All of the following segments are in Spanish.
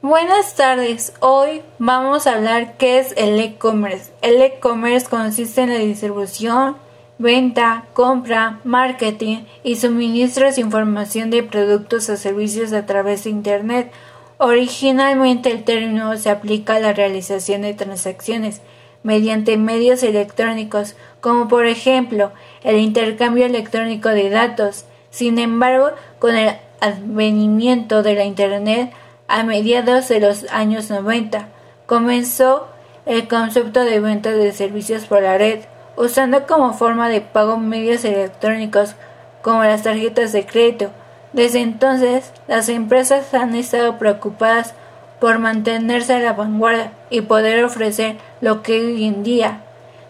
Buenas tardes. Hoy vamos a hablar qué es el e-commerce. El e-commerce consiste en la distribución, venta, compra, marketing y suministros de información de productos o servicios a través de Internet. Originalmente el término se aplica a la realización de transacciones mediante medios electrónicos, como por ejemplo el intercambio electrónico de datos. Sin embargo, con el advenimiento de la Internet a mediados de los años 90, comenzó el concepto de venta de servicios por la red, usando como forma de pago medios electrónicos como las tarjetas de crédito. Desde entonces, las empresas han estado preocupadas por mantenerse a la vanguardia y poder ofrecer lo que hoy en día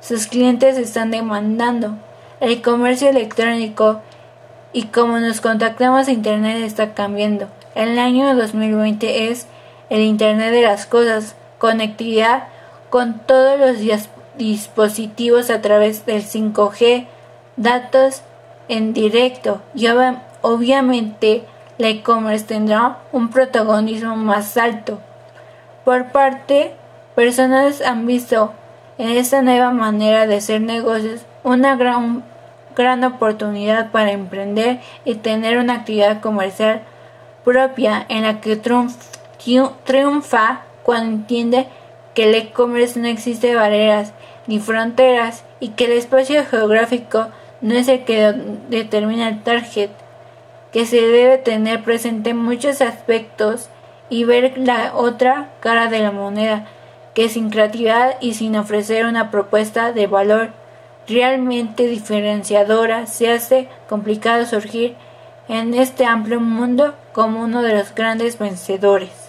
sus clientes están demandando. El comercio electrónico y cómo nos contactamos a Internet está cambiando. El año 2020 es el Internet de las Cosas, conectividad con todos los dispositivos a través del 5G, datos en directo y obviamente la e-commerce tendrá un protagonismo más alto. Por parte, personas han visto en esta nueva manera de hacer negocios una gran, gran oportunidad para emprender y tener una actividad comercial propia en la que triunfa cuando entiende que el e-commerce no existe barreras ni fronteras y que el espacio geográfico no es el que determina el target, que se debe tener presente muchos aspectos y ver la otra cara de la moneda, que sin creatividad y sin ofrecer una propuesta de valor realmente diferenciadora se hace complicado surgir en este amplio mundo como uno de los grandes vencedores.